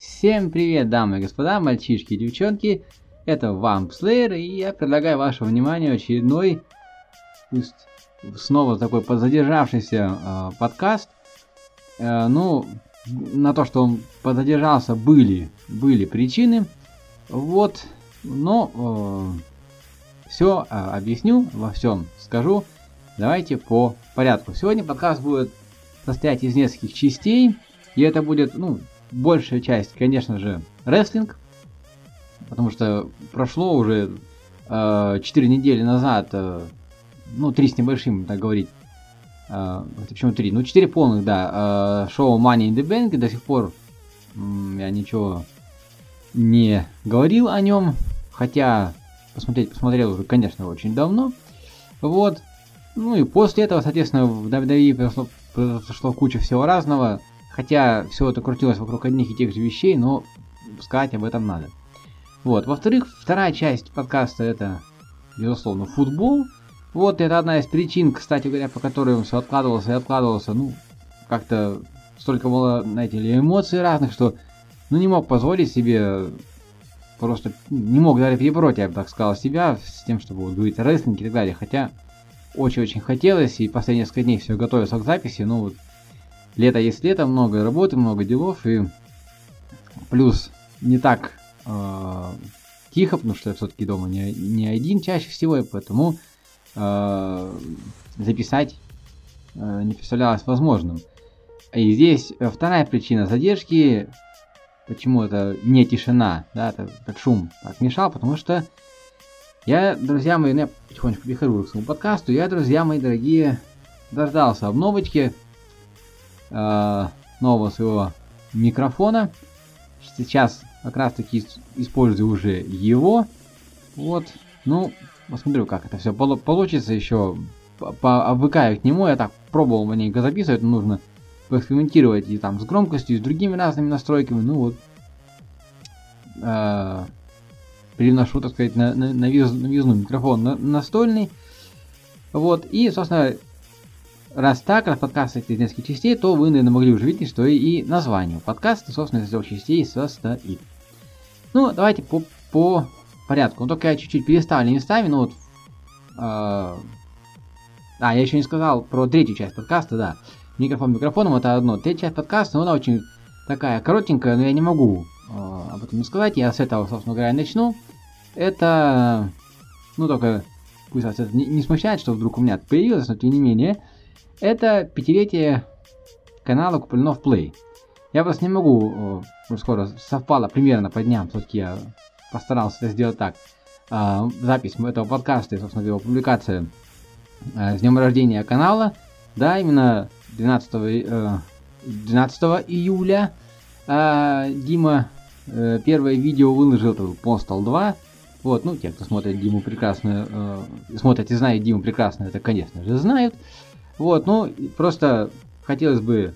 Всем привет, дамы и господа, мальчишки и девчонки. Это Вамп Slayer, и я предлагаю вашему вниманию очередной, пусть снова такой подзадержавшийся э, подкаст. Э, ну, на то, что он подзадержался, были, были причины. Вот, но э, все э, объясню, во всем скажу. Давайте по порядку. Сегодня подкаст будет состоять из нескольких частей. И это будет, ну, большая часть, конечно же, рестлинг. Потому что прошло уже э, 4 недели назад, э, ну, 3 с небольшим, так говорить. Э, почему 3? Ну, 4 полных, да. Э, шоу Money in the Bank. И до сих пор м, я ничего не говорил о нем. Хотя посмотреть посмотрел уже, конечно, очень давно. Вот. Ну и после этого, соответственно, в WWE произошло, произошло куча всего разного. Хотя все это крутилось вокруг одних и тех же вещей, но сказать об этом надо. Вот. Во-вторых, вторая часть подкаста это, безусловно, футбол. Вот это одна из причин, кстати говоря, по которой он все откладывался и откладывался. Ну, как-то столько было, знаете ли, эмоций разных, что ну не мог позволить себе просто не мог даже перебороть, я бы так сказал, себя с тем, чтобы о рестлинге и так далее. Хотя очень-очень хотелось, и последние несколько дней все готовился к записи, ну вот лето есть лето, много работы, много делов, и плюс не так э, тихо, потому что я все-таки дома не, не один чаще всего, и поэтому э, записать э, не представлялось возможным. И здесь вторая причина задержки, почему это не тишина, да, это как шум так мешал, потому что я, друзья мои, ну, я потихонечку перехожу к своему подкасту, я, друзья мои дорогие, дождался обновочки э, нового своего микрофона. Сейчас как раз таки ис- использую уже его. Вот, ну, посмотрю, как это все получится еще. Пообвыкаю к нему, я так пробовал маленько записывать, но нужно поэкспериментировать и там с громкостью, и с другими разными настройками. Ну вот, э, переношу, так сказать, на, на, навиз, навизну микрофон на, настольный. Вот, и, собственно, раз так, раз подкаст из нескольких частей, то вы, наверное, могли уже видеть, что и, и название подкаста, собственно, из трех частей состоит. Ну, давайте по, по порядку. Ну, только я чуть-чуть переставлю местами, ну вот... Э, а, я еще не сказал про третью часть подкаста, да. Микрофон микрофоном это одно. Третья часть подкаста, она очень такая коротенькая, но я не могу э, об этом не сказать. Я с этого, собственно говоря, начну. Это, ну, только пусть вас это не, не смущает, что вдруг у меня появилось, но тем не менее, это пятилетие канала Куплинов Play. Я просто не могу, э, скоро совпало примерно по дням, все-таки я постарался это сделать так. Э, запись этого подкаста и, собственно, его публикация э, с днем рождения канала. Да, именно 12, э, 12 июля э, Дима э, первое видео выложил, это Postal 2. Вот, ну, те, кто смотрит Диму прекрасно, э, смотрят и знают Диму прекрасно, это, конечно же, знают. Вот, ну, просто хотелось бы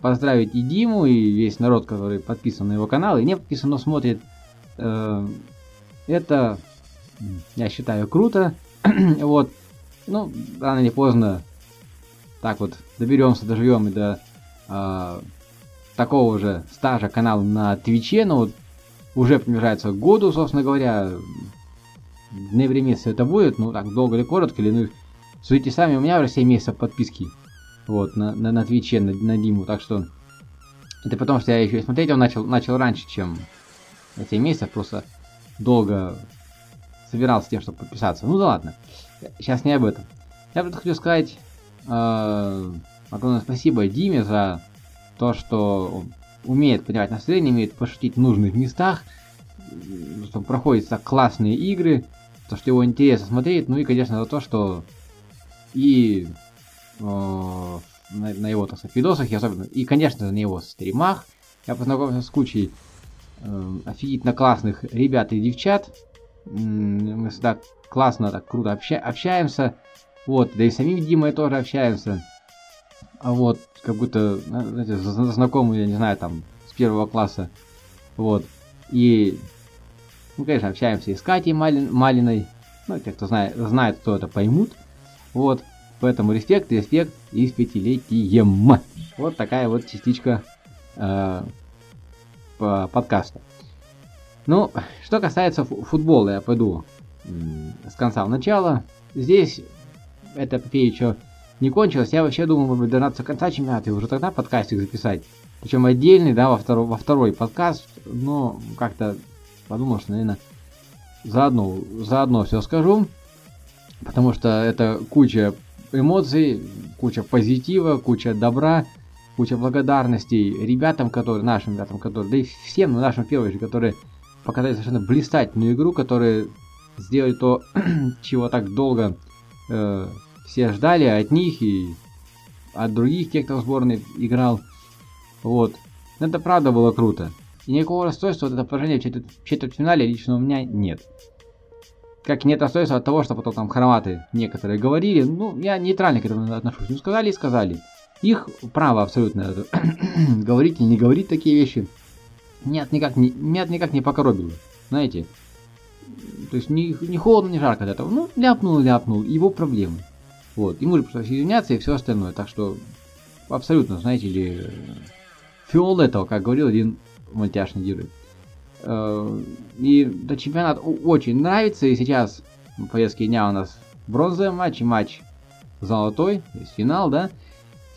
поздравить и Диму, и весь народ, который подписан на его канал, и не подписан, но смотрит. Э, это, я считаю, круто. вот, ну, рано или поздно так вот доберемся, доживем и до э, такого же стажа канала на Твиче, но вот уже приближается к году, собственно говоря. В ноябре месяце это будет, ну так долго или коротко, или ну судите сами, у меня уже 7 месяцев подписки вот на, на, на Твиче, на, на Диму, так что это потому что я еще и смотреть он начал, начал раньше, чем 7 месяцев, просто долго собирался тем, чтобы подписаться. Ну да ладно, сейчас не об этом. Я просто хочу сказать огромное спасибо Диме за то, что он умеет понимать настроение, умеет пошутить в нужных местах, что проходят так классные игры, то, что его интересно смотреть, ну и, конечно, за то, что и э, на, на его, так сказать, видосах, и особенно, и, конечно, на его стримах, я познакомился с кучей э, офигительно классных ребят и девчат, мы всегда классно, так круто обща общаемся, вот, да и самим Димой тоже общаемся, а вот, как будто, знаете, знакомые, я не знаю, там, с первого класса, вот, и, ну, конечно, общаемся и с Катей Малин, Малиной, ну, те, кто знает, знает, кто это, поймут, Вот, поэтому респект, респект и с пятилетием. Вот такая вот частичка э, по подкаста. Ну, что касается футбола, я пойду с конца в начало. Здесь эта эпопея еще не кончилась. Я вообще думал, бы дождаться конца чемпионата и уже тогда подкастик записать. Причем отдельный, да, во второй, во второй подкаст. Но как-то подумал, что, наверное, заодно, заодно все скажу. Потому что это куча эмоций, куча позитива, куча добра, куча благодарностей ребятам, которые, нашим ребятам, которые, да и всем нашим первым, которые показали совершенно блистательную игру, которые сделали то, чего так долго э, все ждали от них и от других тех, кто в сборной играл. Вот. Это правда было круто. И никакого расстройства от этого поражения в четвертьфинале лично у меня нет. Как нет расстройства от того, что потом там хорваты некоторые говорили. Ну, я нейтрально к этому отношусь. Ну, сказали и сказали. Их право абсолютно говорить или не говорить такие вещи. Нет, никак не, меня никак не покоробило. Знаете, то есть не, не холодно, не жарко от этого. Ну, ляпнул, ляпнул, его проблемы. Вот, ему же пришлось извиняться и все остальное. Так что, абсолютно, знаете ли, фиолетово, как говорил один мультяшный герой. Э, и да, чемпионат очень нравится, и сейчас в повестке дня у нас бронзовый матч и матч золотой, то есть финал, да.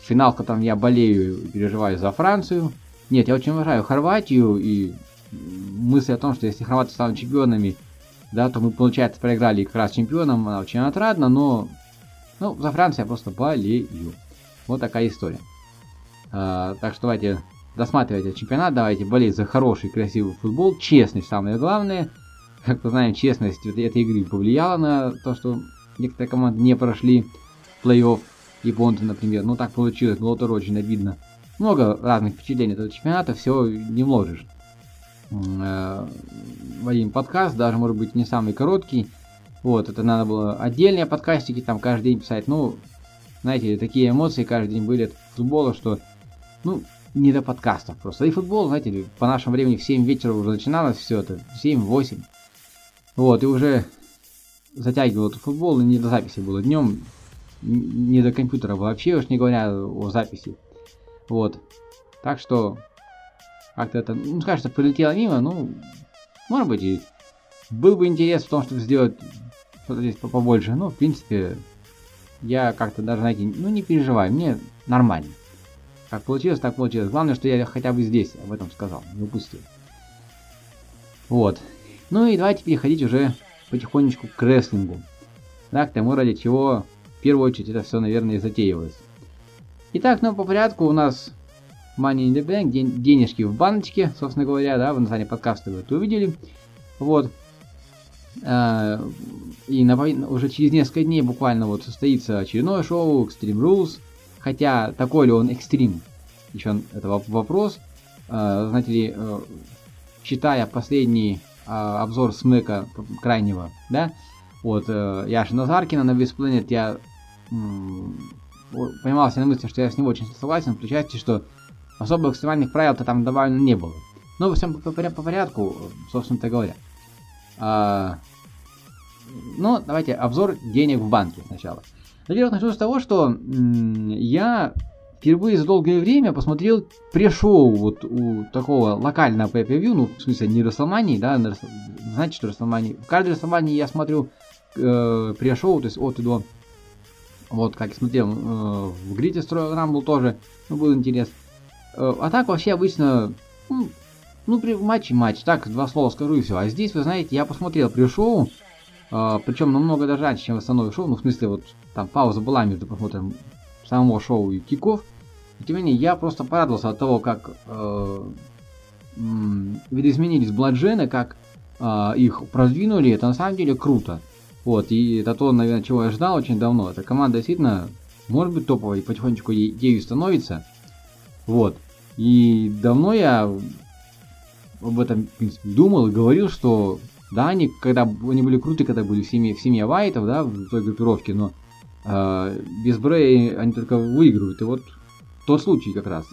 Финал, в котором я болею и переживаю за Францию. Нет, я очень уважаю Хорватию и мысль о том, что если хорваты станут чемпионами, да, то мы, получается, проиграли как раз чемпионом, она очень отрадна, но ну, за Францию я просто болею. Вот такая история. А, так что давайте досматривайте чемпионат, давайте болеть за хороший, красивый футбол, честность самое главное. Как мы знаем, честность этой игры повлияла на то, что некоторые команды не прошли плей-офф, японцы, например. Ну, так получилось, было тоже очень обидно. Много разных впечатлений этого чемпионата, все не вложишь в один подкаст, даже, может быть, не самый короткий. Вот, это надо было отдельные подкастики там каждый день писать. Ну, знаете, такие эмоции каждый день были от футбола, что, ну, не до подкастов просто. И футбол, знаете, по нашему времени в 7 вечера уже начиналось все это, 7-8. Вот, и уже затягивал этот футбол, и не до записи было днем, не до компьютера вообще, уж не говоря о записи. Вот. Так что, как-то это, ну, кажется, прилетело мимо, ну, может быть, и был бы интерес в том, чтобы сделать что-то здесь побольше, но, в принципе, я как-то даже, знаете, ну, не переживаю, мне нормально. Как получилось, так получилось. Главное, что я хотя бы здесь об этом сказал, не упустил. Вот. Ну и давайте переходить уже потихонечку к рестлингу. Да, к тому, ради чего в первую очередь это все, наверное, и затеивалось. Итак, ну по порядку у нас Money in the Bank, ден денежки в баночке, собственно говоря, да, в названии подкаста вы это увидели. Вот. А, и на, уже через несколько дней буквально вот состоится очередное шоу Extreme Rules. Хотя такой ли он экстрим, еще это вопрос. А, знаете ли, э, читая последний обзор Смека крайнего, да, вот э, Яши Назаркина на Веспланет, я поймался на мысли, что я с ним очень согласен, в той части, что особо экстремальных правил-то там добавлено не было. Но всем по, по, по порядку, собственно-то говоря. А, ну, давайте обзор денег в банке сначала. Во-первых, начну с того, что я впервые за долгое время посмотрел пре-шоу вот у такого локального pay ну, в смысле, не Расселмании, да, на, знаете, что Расселмании, в каждой Расселмании я смотрю э, пре-шоу, то есть от и до вот, как я смотрел, э, в Грите строил Рамбл тоже, ну, был интерес. А так вообще обычно, ну, ну, при матче матч, так, два слова скажу и все. А здесь, вы знаете, я посмотрел при шоу, э, причем намного даже раньше, чем в основное шоу, ну, в смысле, вот, там пауза была между просмотром самого шоу и киков. И тем не менее, я просто порадовался от того, как э, видоизменились Бладжены, как э, их продвинули, это на самом деле круто. Вот, и это то, наверное, чего я ждал очень давно. Эта команда действительно может быть топовой, потихонечку ею становится. Вот. И давно я об этом, в принципе, думал и говорил, что да, они, когда они были круты, когда были в семье, в семье Вайтов, да, в той группировке, но э, без Брэя они только выигрывают. И вот тот случай как раз.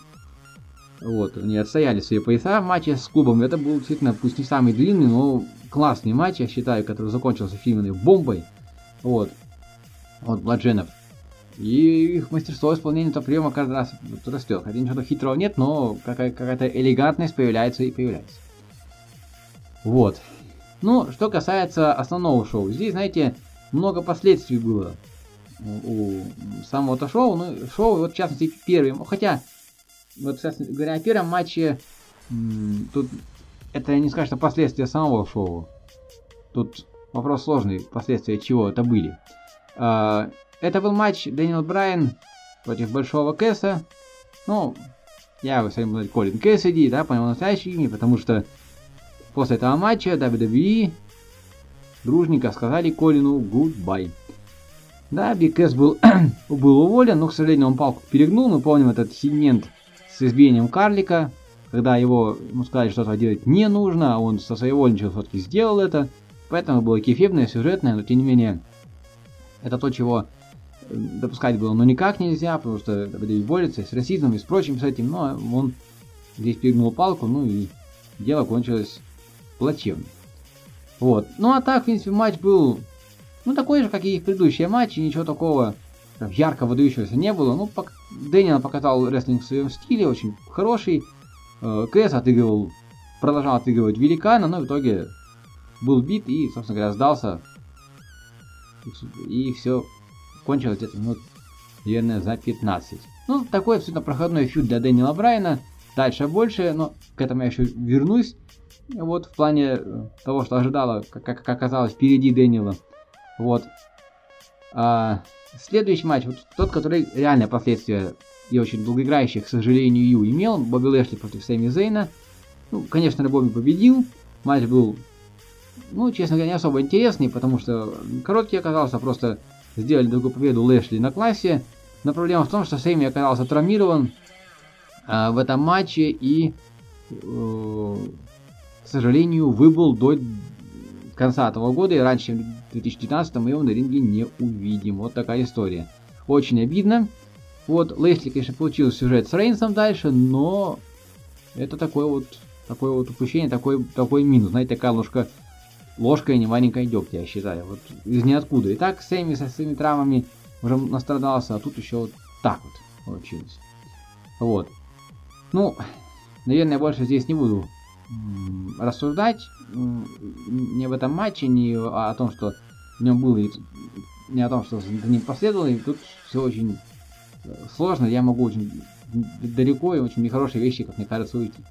Вот, они отстояли свои пояса в матче с клубом. Это был действительно, пусть не самый длинный, но классный матч, я считаю, который закончился фильмной бомбой. Вот. от Бладженов. И их мастерство исполнения этого приема каждый раз растет. Хотя ничего хитрого нет, но какая-то элегантность появляется и появляется. Вот. Ну, что касается основного шоу. Здесь, знаете, много последствий было у самого-то шоу. Ну, шоу, вот в частности, первый. Хотя, вот, кстати говоря, о первом матче, тут это не скажешь, что последствия самого шоу. Тут вопрос сложный, последствия чего это были. Это был матч Дэниел Брайан против Большого Кэса. Ну, я в своем Колин Кэссиди, да, по нему настоящее имя, потому что после этого матча WWE дружненько сказали Колину goodbye. Да, Биг Кэс был, был уволен, но, к сожалению, он палку перегнул. Мы помним этот сегмент с избиением карлика, когда его ему сказали, что то делать не нужно, а он со своей вольничего все-таки сделал это. Поэтому было кефебное, сюжетное, но тем не менее, это то, чего допускать было ну никак нельзя, потому что WWE борется с расизмом и с прочим с этим, но он здесь перегнул палку, ну и дело кончилось плачевно. Вот. Ну а так, в принципе, матч был, ну такой же, как и их предыдущие матчи, ничего такого ярко выдающегося не было. Ну, пок... Дэниел показал рестлинг в своем стиле, очень хороший. Э, Кэс отыгрывал, продолжал отыгрывать великана, но в итоге был бит и, собственно говоря, сдался. И все кончилось где-то минут, наверное, за 15. Ну, такой абсолютно проходной фьюд для Дэниела Брайана. Дальше больше, но к этому я еще вернусь. Вот, в плане э, того, что ожидала, как, как оказалось, впереди Дэниела. Вот. А, следующий матч, вот тот, который реально последствия и очень долгоиграющий, к сожалению, имел. Бобби Лэшли против Сэмми Зейна. Ну, конечно, Бобби победил. Матч был ну, честно говоря, не особо интересный, потому что короткий оказался, просто сделали другую победу Лэшли на классе. Но проблема в том, что Сэмми оказался травмирован а, в этом матче и, э, к сожалению, выбыл до конца этого года и раньше, чем в 2019 мы его на ринге не увидим. Вот такая история. Очень обидно. Вот, Лесли, конечно, получил сюжет с Рейнсом дальше, но это такое вот, такое вот упущение, такой, такой минус. Знаете, такая ложка ложкой не маленькой дегтя, я считаю. Вот из ниоткуда. И так Сэмми со своими травмами уже настрадался, а тут еще вот так вот получилось. Вот. Ну, наверное, больше здесь не буду рассуждать не об этом матче, не о том, что в нем было, не о том, что за ним последовало, и тут все очень э, сложно, я могу очень далеко и очень нехорошие вещи, как мне кажется, уйти.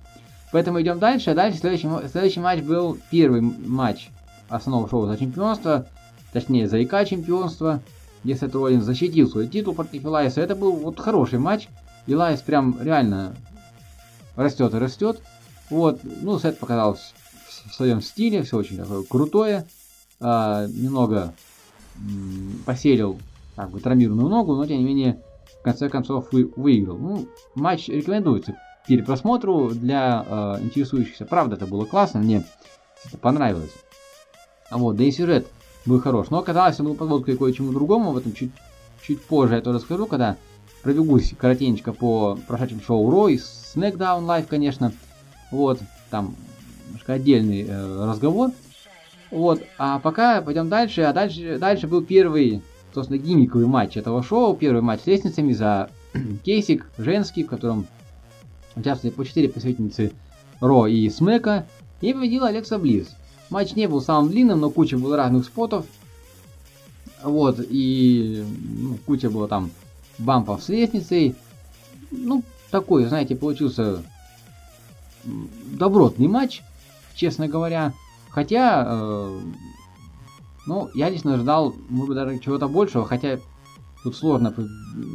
Поэтому идем дальше. А дальше следующий, следующий матч был первый матч основного шоу за чемпионство, точнее за ИК чемпионство, где Сет Роллинс защитил свой титул против Илайса. Это был вот хороший матч. Илайс прям реально растет и растет. Вот, ну, Сет показал в своем стиле, все очень такое крутое. А, немного поселил как бы травмированную ногу, но тем не менее в конце концов вы, выиграл. Ну, матч рекомендуется перепросмотру для э, интересующихся. Правда, это было классно, мне это понравилось. А вот, да и сюжет был хорош. Но оказалось, он был подводкой кое-чему другому, об этом чуть, чуть позже я тоже расскажу, когда пробегусь коротенько по прошедшим шоу Ро и SmackDown Live, конечно. Вот, там отдельный э, разговор. Вот, а пока пойдем дальше. А дальше, дальше был первый, собственно, гиммиковый матч этого шоу. Первый матч с лестницами за кейсик женский, в котором участвовали по 4 посвятительницы Ро и Смека, и победила Алекса Близ. Матч не был самым длинным, но куча было разных спотов. Вот, и ну, куча было там бампов с лестницей. Ну, такой, знаете, получился добротный матч, честно говоря. Хотя, э, ну, я лично ожидал, может быть, даже чего-то большего, хотя тут сложно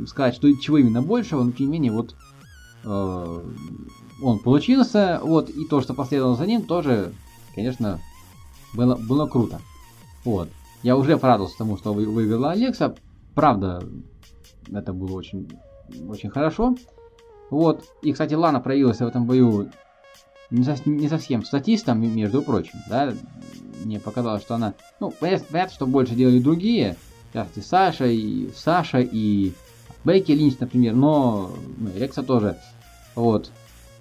сказать, что чего именно большего, но тем не менее, вот он получился, вот, и то, что последовало за ним, тоже, конечно, было, было круто. Вот. Я уже порадовался тому, что вы, выиграла Алекса. Правда, это было очень, очень хорошо. Вот. И, кстати, Лана проявилась в этом бою не, со, не совсем статистом, между прочим, да. Мне показалось, что она... Ну, понятно, что больше делали другие. Частности, Саша и Саша и Бейки Линч, например. Но ну, Алекса тоже вот.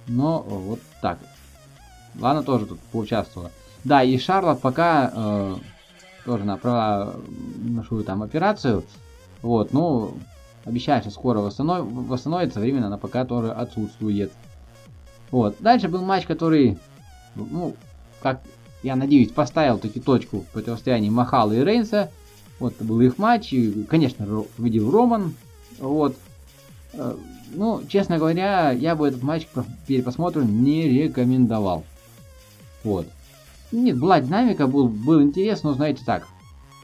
Но вот так. Лана тоже тут поучаствовала. Да, и Шарлот пока э, тоже на про нашу там операцию. Вот, ну, обещает, что скоро восстанов... восстановится, временно она пока тоже отсутствует. Вот, дальше был матч, который, ну, как я надеюсь, поставил таки точку в противостоянии Махала и Рейнса. Вот, это был их матч, и, конечно, победил Роман. Вот. Ну, честно говоря, я бы этот матч к перепосмотру не рекомендовал. Вот. Нет, была динамика, был, был интерес, но знаете так,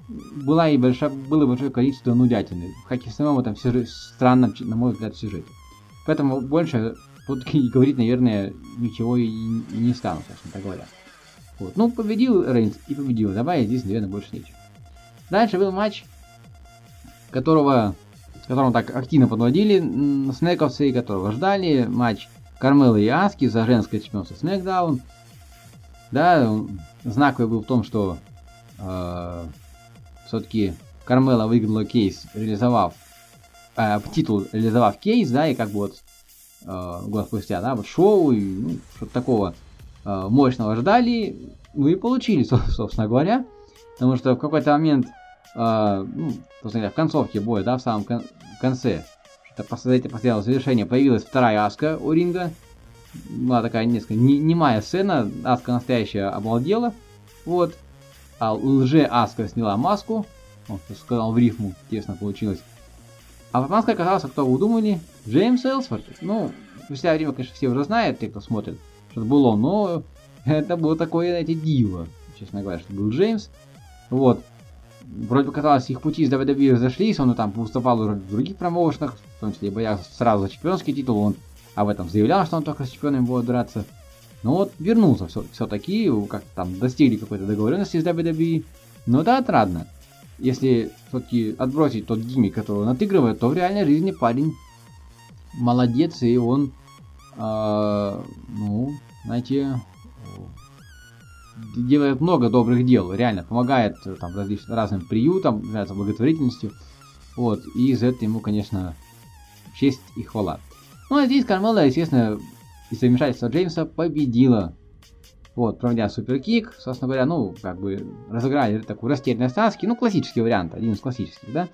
была и большая, было большое количество нудятины, как и в самом этом сюжет, странном, на мой взгляд, сюжете. Поэтому больше тут и говорить, наверное, ничего и, не стану, собственно говоря. Вот. Ну, победил Рейнс и победил. Добавить здесь, наверное, больше нечего. Дальше был матч, которого, которым так активно подводили снековцы, которого ждали. Матч Кармелы и Аски за женское чемпионство Смакдаун. Да, знаковый был в том, что э, все-таки Кармела выиграла кейс, реализовав э, титул, реализовав кейс, да, и как бы вот э, год спустя, да, вот шоу, и ну, что-то такого э, мощного ждали, ну и получили, собственно говоря, потому что в какой-то момент, э, ну, в концовке боя, да, в самом кон конце, что после этого последовало завершение, появилась вторая Аска у ринга, была такая несколько не, немая сцена, Аска настоящая обалдела, вот, а лже Аска сняла маску, он сказал в рифму, тесно получилось. А маской оказался, кто вы думали, Джеймс Элсворт. Ну, спустя время, конечно, все уже знают, те, кто смотрит, что это был но это было такое, знаете, диво, честно говоря, что был Джеймс. Вот. Вроде бы казалось, их пути с WWE разошлись, он там выступал уже в других промоушенах, в том числе боялся сразу за чемпионский титул, он об этом заявлял, что он только с чемпионами будет драться. Но вот вернулся все-таки, как там достигли какой-то договоренности с WWE. Но это отрадно. Если все-таки отбросить тот гиммик, который он отыгрывает, то в реальной жизни парень молодец, и он, э, ну, знаете, делает много добрых дел, реально помогает э, там различным разным приютам, занимается благотворительностью. Вот, и за это ему, конечно, честь и хвала. Ну, а здесь Кармела, естественно, из-за Джеймса победила. Вот, проводя суперкик, собственно говоря, ну, как бы разыграли такую растерянность Аски, ну, классический вариант, один из классических, да.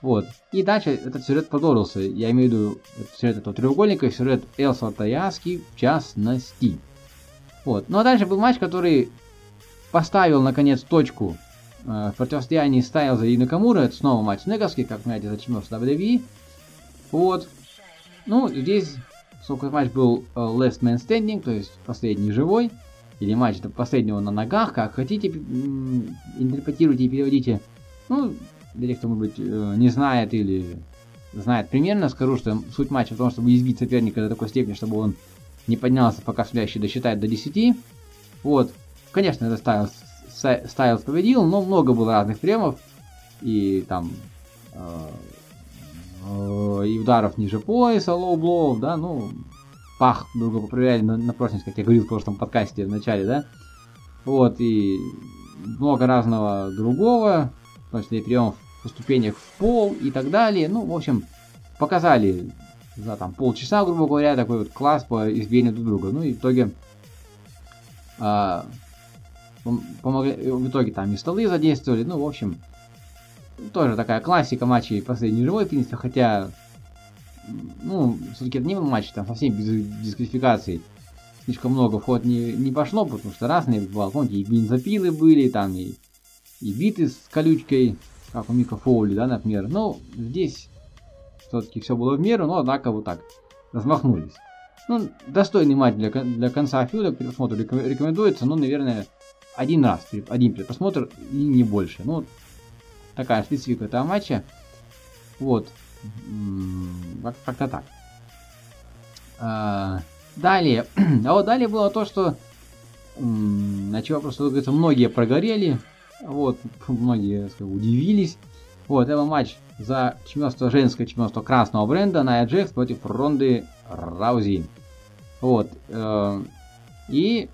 Вот. И дальше этот сюжет продолжился. Я имею в виду сюжет этого треугольника сюжет Элсворта и Аски в частности. Вот. Ну а дальше был матч, который поставил наконец точку э, в противостоянии Стайлза и Накамура. Это снова матч Неговский, как знаете, за чемпионство WWE. Вот. Ну, здесь, сколько матч был uh, Last Man Standing, то есть последний живой, или матч до последнего на ногах, как хотите, интерпретируйте и переводите. Ну, для тех, кто, может быть, э, не знает или знает примерно, скажу, что суть матча в том, чтобы избить соперника до такой степени, чтобы он не поднялся, пока судящий досчитает до 10. Вот. Конечно, это Стайлз, Стайлз победил, но много было разных приемов. И там э, э, и ударов ниже пояса, лоу-блоу, да, ну, пах друга поправляли на, на прочность, как я говорил в прошлом подкасте в начале, да. Вот, и много разного другого, в том числе и приемов по ступенях в пол и так далее. Ну, в общем, показали за там полчаса, грубо говоря, такой вот класс по избиению друг друга. Ну и в итоге а, помогли, в итоге там и столы задействовали. Ну, в общем, тоже такая классика матчей последний живой, принципе, хотя, ну, все-таки это не был матч, там совсем без дисквалификаций. Слишком много в ход не, не пошло, потому что разные бывало. Помните, и бензопилы были, там и, и биты с колючкой, как у Мика Фоули, да, например. Ну, здесь все-таки все было в меру, но однако вот так размахнулись. Ну, достойный матч для, для конца фьюда, к рекомендуется, ну, наверное, один раз, один просмотр и не больше. Ну, такая специфика этого матча. Вот. Как-то так. А, далее. А вот далее было то, что на чего просто, говорится, многие прогорели. Вот, многие сказать, удивились. Вот, это матч за чемпионство женское чемпионство красного бренда Ная Джекс против Ронды Раузи. Вот. Э, и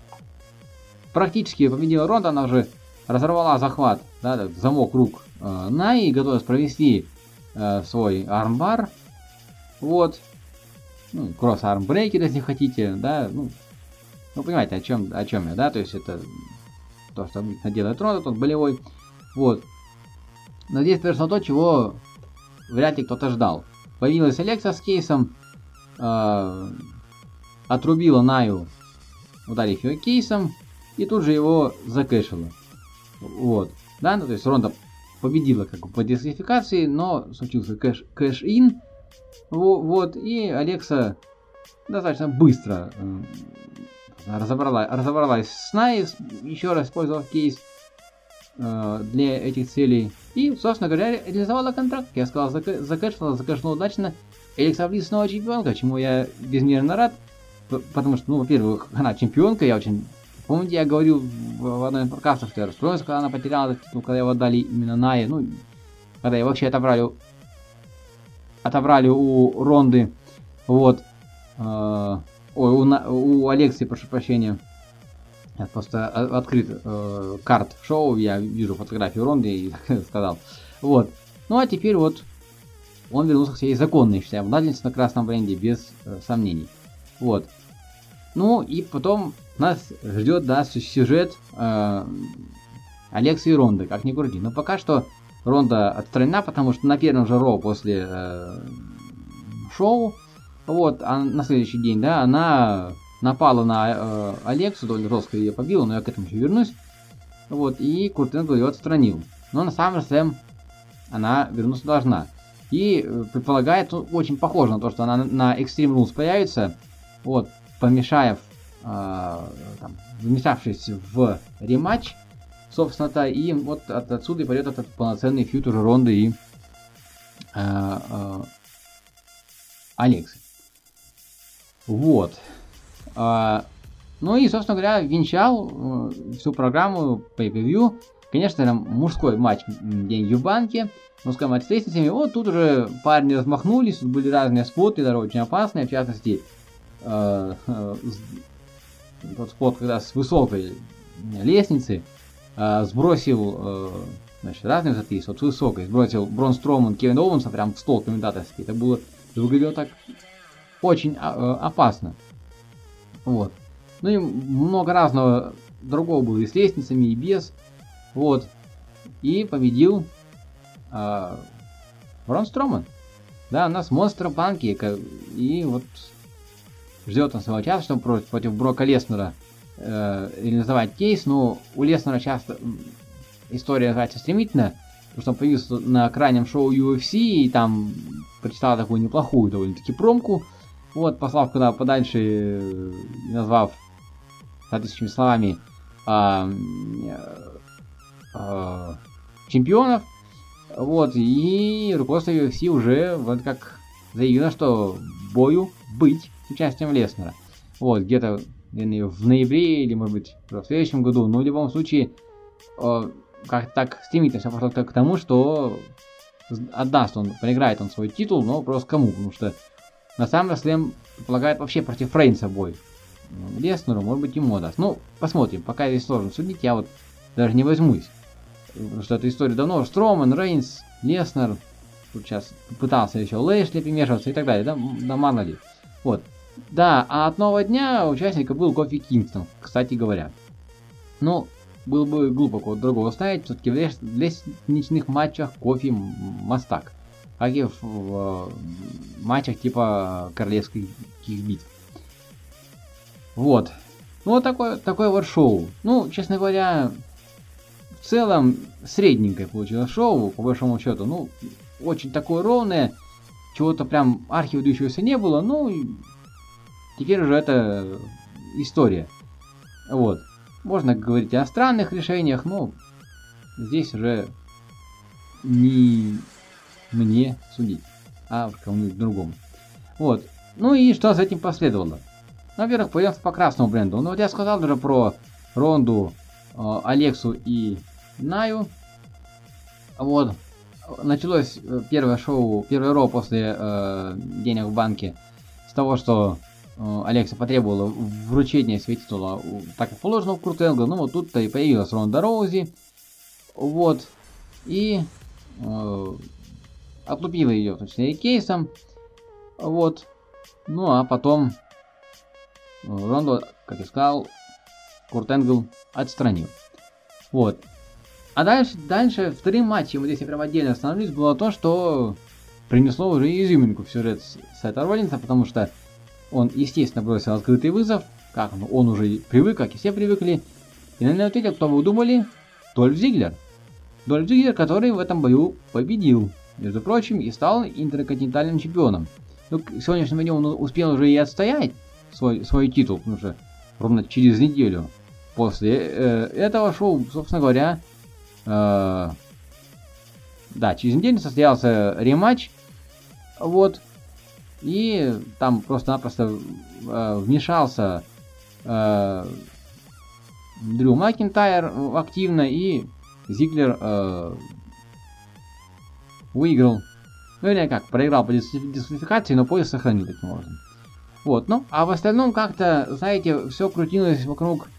практически победила Ронда, она уже разорвала захват, да, замок рук э, Най и готовилась провести э, свой армбар. Вот. Ну, кросс армбрейкер, если хотите, да, ну, ну, понимаете, о чем, о чем я, да, то есть это то, что делает Ронда, тот болевой. Вот. Но здесь произошло то, чего вряд ли кто-то ждал. Появилась Алекса с кейсом, э, отрубила Наю, ударив ее кейсом, и тут же его закэшила. Вот. Да, ну, то есть Ронда победила как бы по дисквалификации, но случился кэш, кэш-ин, вот, и Алекса достаточно быстро э, разобралась, разобралась с Най, еще раз использовав кейс э, для этих целей. И, собственно говоря, реализовала контракт. Я сказал, закэшила, закэшила удачно. Алекса Близ снова чемпионка, чему я безмерно рад. Потому что, ну, во-первых, она чемпионка, я очень... Помните, я говорил в одном из подкастов, что я расстроился, когда она потеряла этот титул, когда его отдали именно Найе, ну, когда его вообще отобрали, отобрали у Ронды, вот, э, ой, у, у Алекси, прошу прощения, я просто открыт э, карт шоу, я вижу фотографию Ронды и сказал, вот, ну а теперь вот он вернулся к своей законной, считаю, владельнице на красном бренде, без э, сомнений, вот, ну и потом нас ждет, да, сюжет э, Алекса и Ронды, как ни крути. Но пока что Ронда отстранена, потому что на первом же Ро после э, шоу, вот, а на следующий день, да, она напала на э, Алексу, довольно жестко ее побила, но я к этому еще вернусь. Вот, и Курт Энгл ее отстранил. Но на деле она вернуться должна. И э, предполагает, ну, очень похоже на то, что она на Extreme Rules появится. Вот, помешав, э, там, вмешавшись в рематч, собственно-то, и вот от, отсюда и пойдет этот полноценный фьютер Ронды и э, э, Алексы. Вот. А, ну и, собственно говоря, венчал э, всю программу Pay-Per-View. Конечно, там мужской матч Деньги в банке, мужской матч с лестницами. Вот тут уже парни размахнулись, тут были разные споты, даже очень опасные, в частности, э, э, тот спот, когда с высокой лестницы сбросил значит, разные высоты, вот с высокой сбросил Брон Строман Кевин Оуэнса прям в стол комментаторский. Это было, выглядело так очень э, опасно. Вот. Ну и много разного другого было и с лестницами, и без. Вот. И победил э, Строман. Да, у нас монстр банки. И вот ждет он своего часа, чтобы против, против Брока Леснера э, реализовать кейс. Но у Леснера часто история называется стремительно. Потому что он появился на крайнем шоу UFC и там прочитал такую неплохую довольно-таки промку. Вот, послав куда подальше, э, назвав соответствующими словами а, а, чемпионов. Вот, и руководство UFC уже вот как заявило, что бою быть с участием Леснера. Вот, где-то в ноябре или, может быть, в следующем году. Но в любом случае, как так стремительно все пошло к тому, что отдаст он, проиграет он свой титул, но просто кому? Потому что на SummerSlam предполагает вообще против Рейнса бой. Леснеру, может быть, ему даст. Ну, посмотрим. Пока здесь сложно судить, я вот даже не возьмусь. Потому что эта история давно. Строман, Рейнс, Леснер. Тут сейчас пытался еще Лэшли примешиваться и так далее. Да, да мало ли. Вот. Да, а от нового дня участника был Кофи Кингстон, кстати говоря. Ну, было бы глупо кого-то другого ставить, все-таки в лестничных матчах Кофи мастак как и в, в матчах типа королевских битв. Вот. Ну, вот такое, такое вот шоу. Ну, честно говоря, в целом средненькое получилось шоу, по большому счету. Ну, очень такое ровное, чего-то прям архивыдающегося не было, ну, теперь уже это история. Вот. Можно говорить о странных решениях, но здесь уже не мне судить, а кому-нибудь другому. Вот. Ну и что за этим последовало? Во-первых, появился по красному бренду. Ну вот я сказал уже про Ронду, э, Алексу и Наю. Вот. Началось э, первое шоу, первое ро после э, денег в банке с того, что э, Алекса потребовала вручения своего так как положено в Крутенгл. Ну вот тут-то и появилась Ронда Роузи. Вот. И э, отлупила ее, точнее, кейсом. Вот. Ну, а потом Рондо, как я сказал, Курт Энгл отстранил. Вот. А дальше, дальше вторым матчем, вот если прям отдельно остановлюсь, было то, что принесло уже изюминку в сюжет Сета Роллинса, потому что он, естественно, бросил открытый вызов, как он, он уже привык, как и все привыкли, и на него ответил, кто вы думали, Дольф Зиглер. Дольф Зиглер, который в этом бою победил, между прочим, и стал интерконтинентальным чемпионом. Ну, к сегодняшнему дню он успел уже и отстоять свой, свой титул, потому что ровно через неделю после э, этого шоу, собственно говоря, э, да, через неделю состоялся рематч, вот, и там просто-напросто э, вмешался э, Дрю Макинтайр активно, и Зиглер э, выиграл. Ну или как, проиграл по дисквалификации, но пояс сохранил таким образом. Вот, ну, а в остальном как-то, знаете, все крутилось вокруг,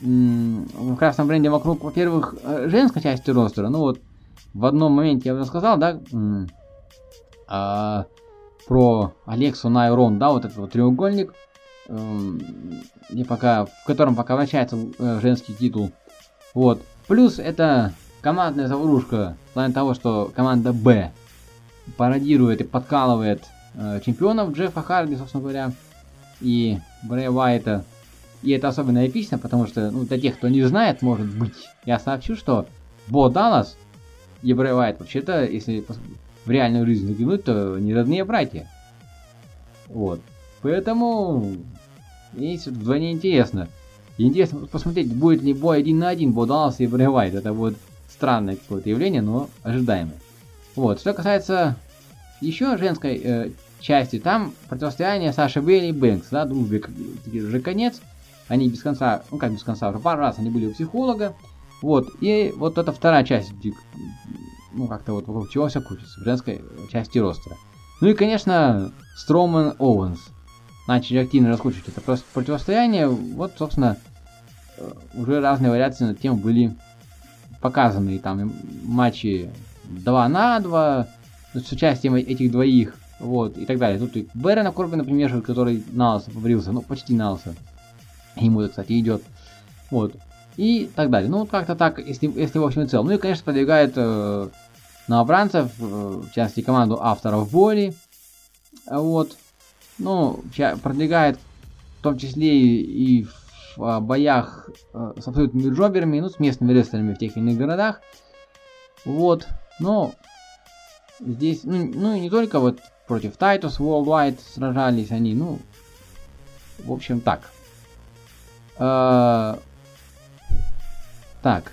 в красном бренде вокруг, во-первых, э, женской части ростера, ну вот, в одном моменте я уже сказал, да, а, про Алексу Найрон, да, вот этот вот треугольник, где пока, в котором пока вращается э, женский титул. Вот. Плюс это командная заварушка в плане того, что команда Б пародирует и подкалывает э, чемпионов Джеффа Харди, собственно говоря, и Брэя Уайта. И это особенно эпично, потому что, ну, для тех, кто не знает, может быть, я сообщу, что Бо Даллас и Брэй Уайт, вообще-то, если в реальную жизнь заглянуть, то не родные братья. Вот. Поэтому есть вдвойне интересно. Интересно посмотреть, будет ли бой один на один Бо Даллас и Брэй Уайт. Это будет странное какое-то явление, но ожидаемое. Вот. Что касается еще женской э, части, там противостояние Саши Белли и Бэнкс, да, дружбе уже конец. Они без конца, ну как без конца, уже пару раз они были у психолога. Вот, и вот эта вторая часть, ну как-то вот вокруг чего все крутится, в женской части ростера. Ну и, конечно, Строман Оуэнс. Начали активно раскручивать это просто противостояние. Вот, собственно, э, уже разные вариации на тему были показаны. Там матчи 2 на 2 с участием этих двоих. Вот, и так далее. Тут и Бэрона Корбина примешивают, который на лысо побрился, ну, почти на лысо. Ему это, кстати, идет. Вот. И так далее. Ну, как-то так, если, если в общем и целом. Ну и, конечно, продвигает э, новобранцев, э, в частности, команду авторов боли. Вот. Ну, продвигает в том числе и, и в а, боях э, с абсолютными джоберами, ну, с местными рестлерами в тех или иных городах. Вот. Но здесь, ну, ну и не только вот против Тайтус Worldwide сражались они, ну, в общем, так. А, так.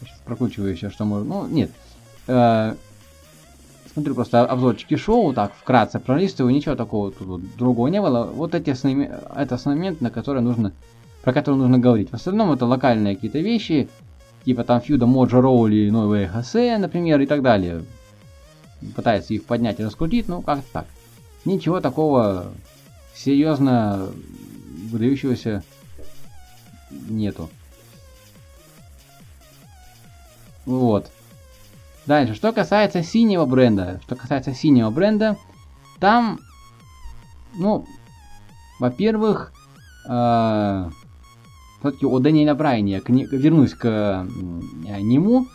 Сейчас прокручиваю еще, что можно. Ну, нет. А, смотрю просто обзорчики шоу, так, вкратце пролистываю, ничего такого тут другого не было. Вот эти основные, это основной момент, на который нужно, про который нужно говорить. В остальном это локальные какие-то вещи, типа там фьюда Моджо Роули, новые Хосе, например, и так далее пытается их поднять и раскрутить, ну как-то так. Ничего такого серьезно выдающегося нету. Вот. Дальше, что касается синего бренда, что касается синего бренда, там, ну, во-первых, э, все-таки о Дэниеля Брайане, я вернусь к э, нему,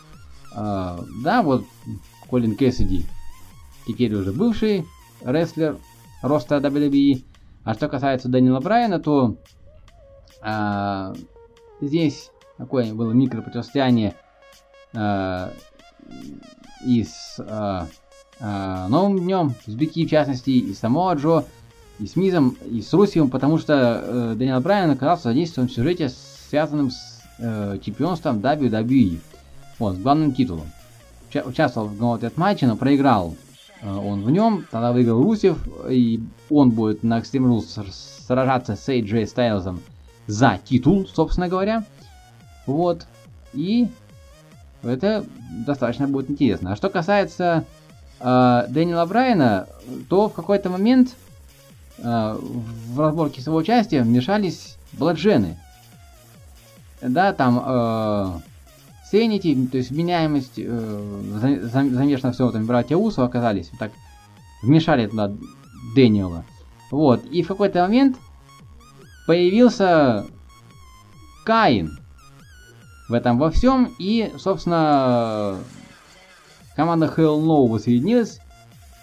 э, да, вот Колин Кэссиди, теперь уже бывший рестлер роста WWE. А что касается Дэниела Брайана, то а, здесь такое было микропротивостояние а, и с а, а, Новым Днем, с Бики в частности, и с Самоа Джо, и с Мизом, и с Русевым, потому что э, Дэниел Брайан оказался задействован в сюжете, связанном с э, чемпионством WWE, вот, с главным титулом участвовал в этот матче, но проиграл э, он в нем. Тогда выиграл Русев, и он будет на Extreme Rules сражаться с AJ Стайлзом за титул, собственно говоря. Вот. И это достаточно будет интересно. А что касается э, Дэниела Брайана, то в какой-то момент э, в разборке своего участия вмешались Бладжены. Да, там э, Sanity, то есть вменяемость, э, замешано все, там братья Усу оказались, так вмешали туда Дэниела. Вот, и в какой-то момент появился Каин в этом во всем, и, собственно, команда Hell No воссоединилась,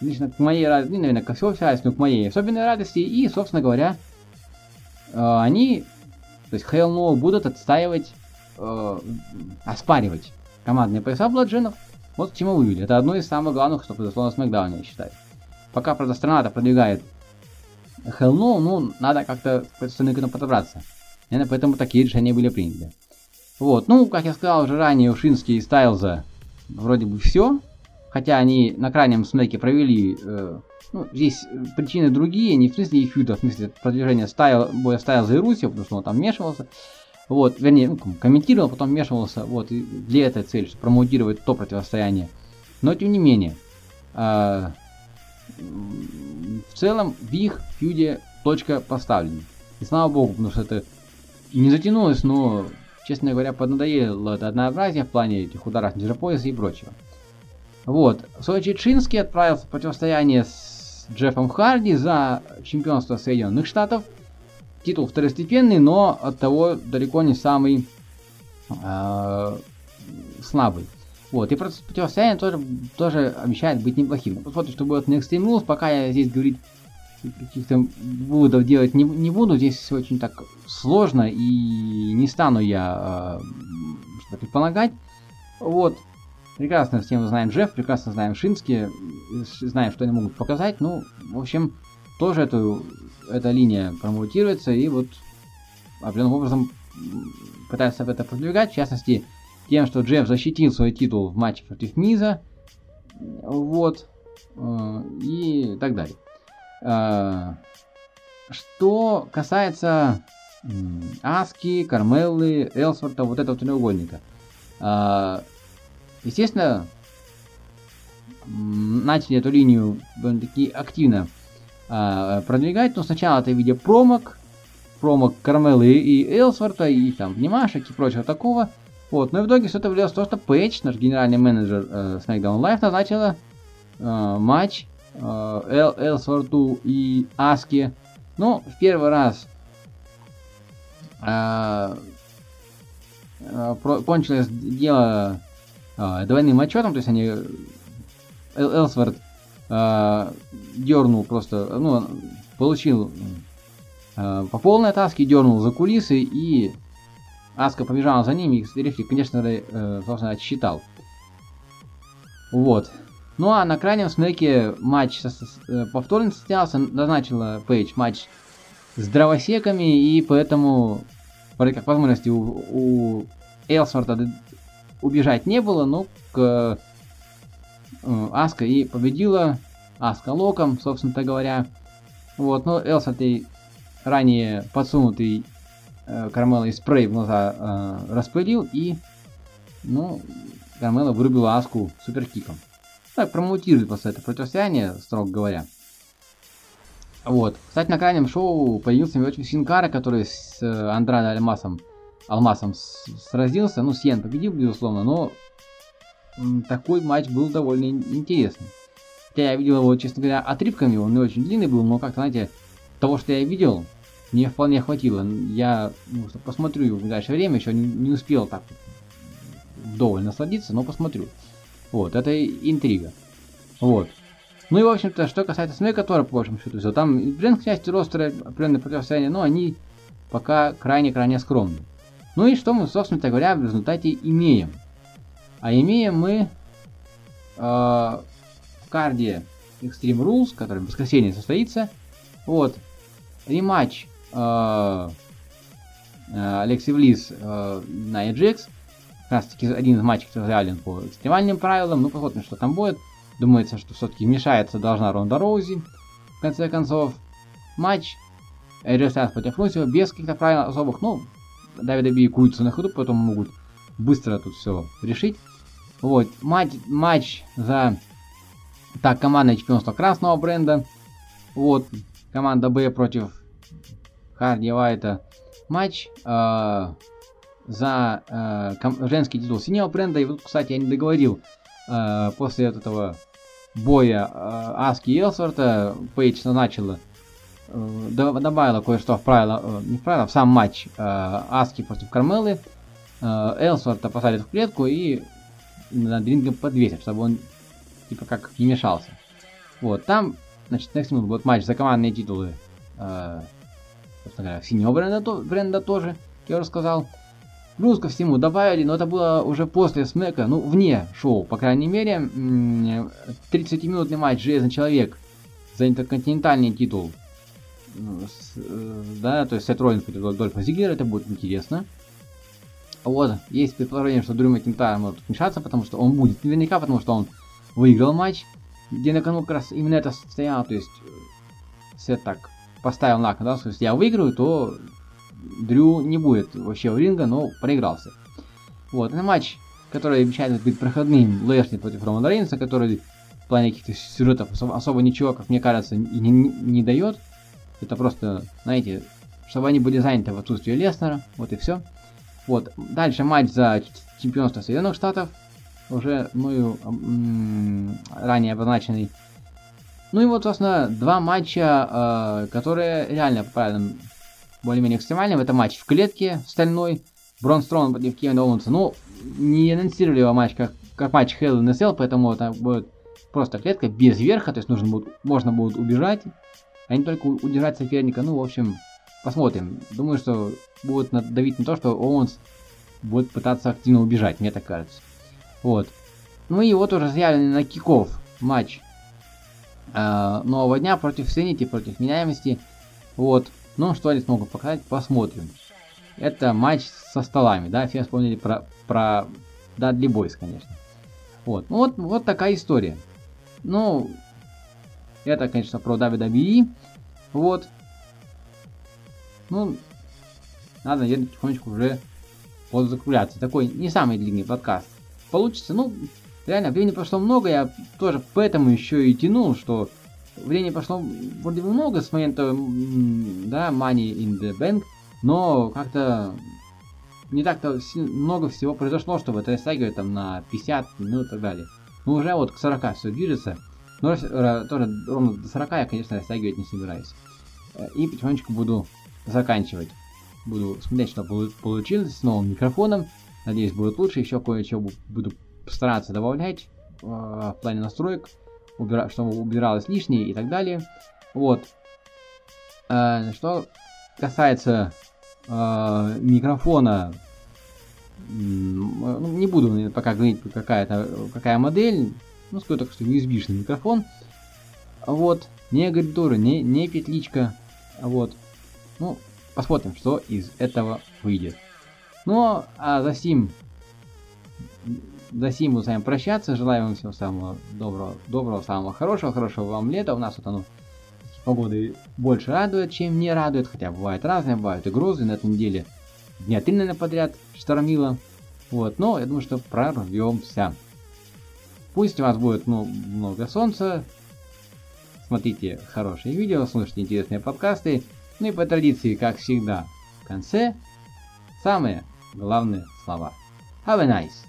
лично к моей радости, ну, наверное, ко всей радости, но к моей особенной радости, и, собственно говоря, э, они, то есть Hell No будут отстаивать, э, оспаривать командные пояса Бладжинов. Вот к чему вывели. Это одно из самых главных, что произошло на Смакдауне, я считаю. Пока, правда, страна-то продвигает Hell No, ну, надо как-то к этому подобраться. Наверное, поэтому такие решения были приняты. Вот, ну, как я сказал уже ранее, у Шински и Стайлза вроде бы все. Хотя они на крайнем смеке провели, э, ну, здесь причины другие, не в смысле их фьюда, а в смысле продвижения стайл, боя Стайлза и Руси, потому что он там вмешивался. Вот, вернее, ну, комментировал, потом вмешивался, вот, и для этой цели, чтобы промоутировать то противостояние. Но, тем не менее, э, в целом, в их фьюде точка поставлена. И слава богу, потому что это не затянулось, но, честно говоря, поднадоело это однообразие в плане этих ударов ниже пояса и прочего. Вот. Сочи Чинский отправился в противостояние с Джеффом Харди за чемпионство Соединенных Штатов. Титул второстепенный, но от того далеко не самый э, слабый. Вот, и противостояние тоже, тоже обещает быть неплохим. Посмотрим, что будет на Extreme Rules, пока я здесь говорить каких-то выводов делать не, не буду, здесь очень так сложно, и не стану я э, что предполагать. Вот, прекрасно всем знаем Джефф, прекрасно знаем Шински, знаем, что они могут показать, ну, в общем, тоже эту, эта линия промоутируется, и вот определенным образом пытается это продвигать, в частности, тем, что Джефф защитил свой титул в матче против Миза, вот, э, и так далее. Э, что касается Аски, Кармеллы, Элсворта, вот этого треугольника. Э, естественно, начали эту линию таки активно продвигать, но сначала это в виде промок, промок Кармелы и Элсворта, и там внимашек и прочего такого. Вот, но в итоге все это влилось в то, что Пейдж, наш генеральный менеджер э, SmackDown Live, назначила э, матч э, Эл, Элсворту и Аски. Ну, в первый раз э, э, кончилось дело э, двойным отчетом, то есть они Эл, Элсворт э, дернул просто, ну, получил э, по полной таске, дернул за кулисы и Аска побежала за ними, и рефли, конечно, э, собственно, отсчитал. Вот. Ну а на крайнем смеке матч э, повторно состоялся, назначила Пейдж матч с дровосеками, и поэтому, как возможности у, у Элсворта убежать не было, но к э, Аска и победила, Аска локом, собственно говоря. Вот, но Элсворт ранее подсунутый э, Кармела спрей в глаза э, распылил и, ну, Кармела вырубила Аску суперкиком. Так, промоутирует просто это противостояние, строго говоря. Вот. Кстати, на крайнем шоу появился очень Синкара, который с э, Андрадо Алмасом, Алмасом сразился. Ну, Сиен победил, безусловно, но такой матч был довольно интересный. Хотя я видел его, честно говоря, отрывками, он не очень длинный был, но как-то, знаете, того, что я видел, мне вполне хватило. Я ну, посмотрю в ближайшее время, еще не, не успел так вдоволь насладиться, но посмотрю. Вот, это интрига. Вот. Ну и, в общем-то, что касается Смека, тоже, по большому счету, все. Там, блин, к счастью, ростеры определенные противостояния, но они пока крайне-крайне скромны. Ну и что мы, собственно говоря, в результате имеем? А имеем мы э, карде Extreme Rules, который в воскресенье состоится. Вот. Рематч э, э, Алекси Влис э, на Ajax. Как раз таки один из матчей, который реален по экстремальным правилам. Ну, посмотрим, что там будет. Думается, что все-таки вмешается должна Ронда Роузи. В конце концов, матч Эйджи против Русио без каких-то правил особых. Ну, Давида Би куются на ходу, поэтому могут быстро тут все решить. Вот, матч, матч за так, командное чемпионство красного бренда. Вот, команда Б против Харди Вайта. Матч э, за э, женский титул синего бренда. И вот, кстати, я не договорил. Э, после вот этого боя э, Аски и Элсворта Пейдж назначила э, добавила кое-что в правила, э, не в правила, в сам матч э, Аски против Кармелы. Э, Элсворта посадят в клетку и над рингом подвесят, чтобы он типа как не мешался. Вот, там, значит, next минут будет матч за командные титулы, э, собственно говоря, синего бренда, бренда тоже, я уже сказал. Плюс ко всему добавили, но это было уже после смека, ну, вне шоу, по крайней мере, 30-минутный матч Железный Человек за интерконтинентальный титул. С, э, да, то есть Сет Роллинс против Дольфа Зиглера, это будет интересно. Вот, есть предположение, что Дрю Макинтайр может вмешаться, потому что он будет наверняка, потому что он выиграл матч, где на кону как раз именно это стояло, то есть э, Сет так поставил на кон, да, то есть я выиграю, то Дрю не будет вообще у ринга, но проигрался. Вот, это матч, который обещает быть проходным Лэшли против Романа Рейнса, который в плане каких-то сюжетов особо, особо ничего, как мне кажется, не, не, не дает. Это просто, знаете, чтобы они были заняты в отсутствии Леснера, вот и все. Вот, дальше матч за чемпионство Соединенных Штатов, уже мною ранее обозначенный. Ну и вот, собственно, два матча, э, которые реально по правильным более-менее экстремальным. Это матч в клетке стальной. Брон Строун против Кевина Оуэнса. Ну, не анонсировали его матч как, как матч Hell in Cell, поэтому это будет просто клетка без верха, то есть нужно будет, можно будет убежать, а не только удержать соперника. Ну, в общем, посмотрим. Думаю, что будут давить на то, что Оуэнс будет пытаться активно убежать, мне так кажется. Вот. Ну и вот уже заявленный на киков матч э, нового дня против Сенити, против меняемости. Вот. Ну, что они смогут показать, посмотрим. Это матч со столами, да, все вспомнили про, про Дадли Бойс, конечно. Вот, ну вот, вот такая история. Ну, это, конечно, про WWE. Вот. Ну, надо, наверное, потихонечку уже подзакругляться. Такой не самый длинный подкаст. Получится, ну, реально, времени прошло много, я тоже поэтому еще и тянул, что времени прошло вроде бы много с момента, да, Money in the Bank, но как-то не так-то много всего произошло, чтобы это растягивать там на 50 минут и так далее. Ну, уже вот к 40 все движется, но тоже ровно до 40 я, конечно, растягивать не собираюсь. Э, и потихонечку буду заканчивать. Буду смотреть, что получилось с новым микрофоном. Надеюсь, будет лучше. Еще кое-что буду стараться добавлять э, в плане настроек убира... чтобы убиралось лишнее и так далее. Вот. Э, что касается э, микрофона, ну, не буду пока говорить, какая, -то, какая модель, ну, скажу только, что USB-шный микрофон. Вот, не гарнитура, не, не петличка, вот. Ну, посмотрим, что из этого выйдет. Ну, а за сим до сим вами прощаться. Желаю вам всего самого доброго, доброго, самого хорошего, хорошего вам лета. У нас вот оно погоды больше радует, чем не радует, хотя бывает разное, бывают и грозы. На этой неделе дня три, наверное, подряд штормило. Вот, но я думаю, что прорвемся. Пусть у вас будет ну, много солнца, смотрите хорошие видео, слушайте интересные подкасты. Ну и по традиции, как всегда, в конце самые главные слова. Have a nice!